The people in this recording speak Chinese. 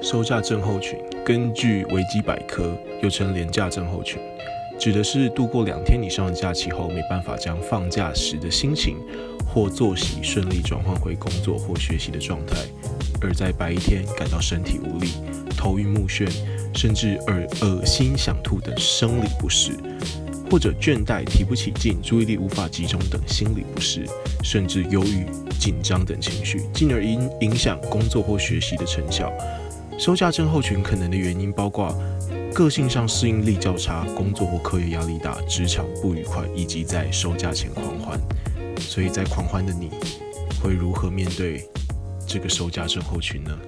收假症候群，根据维基百科，又称廉价症候群，指的是度过两天以上的假期后，没办法将放假时的心情或作息顺利转换回工作或学习的状态，而在白天感到身体无力、头晕目眩，甚至耳恶心想吐等生理不适，或者倦怠、提不起劲、注意力无法集中等心理不适，甚至忧郁、紧张等情绪，进而影影响工作或学习的成效。收假症候群可能的原因包括个性上适应力较差、工作或课业压力大、职场不愉快，以及在收假前狂欢。所以在狂欢的你，会如何面对这个收假症候群呢？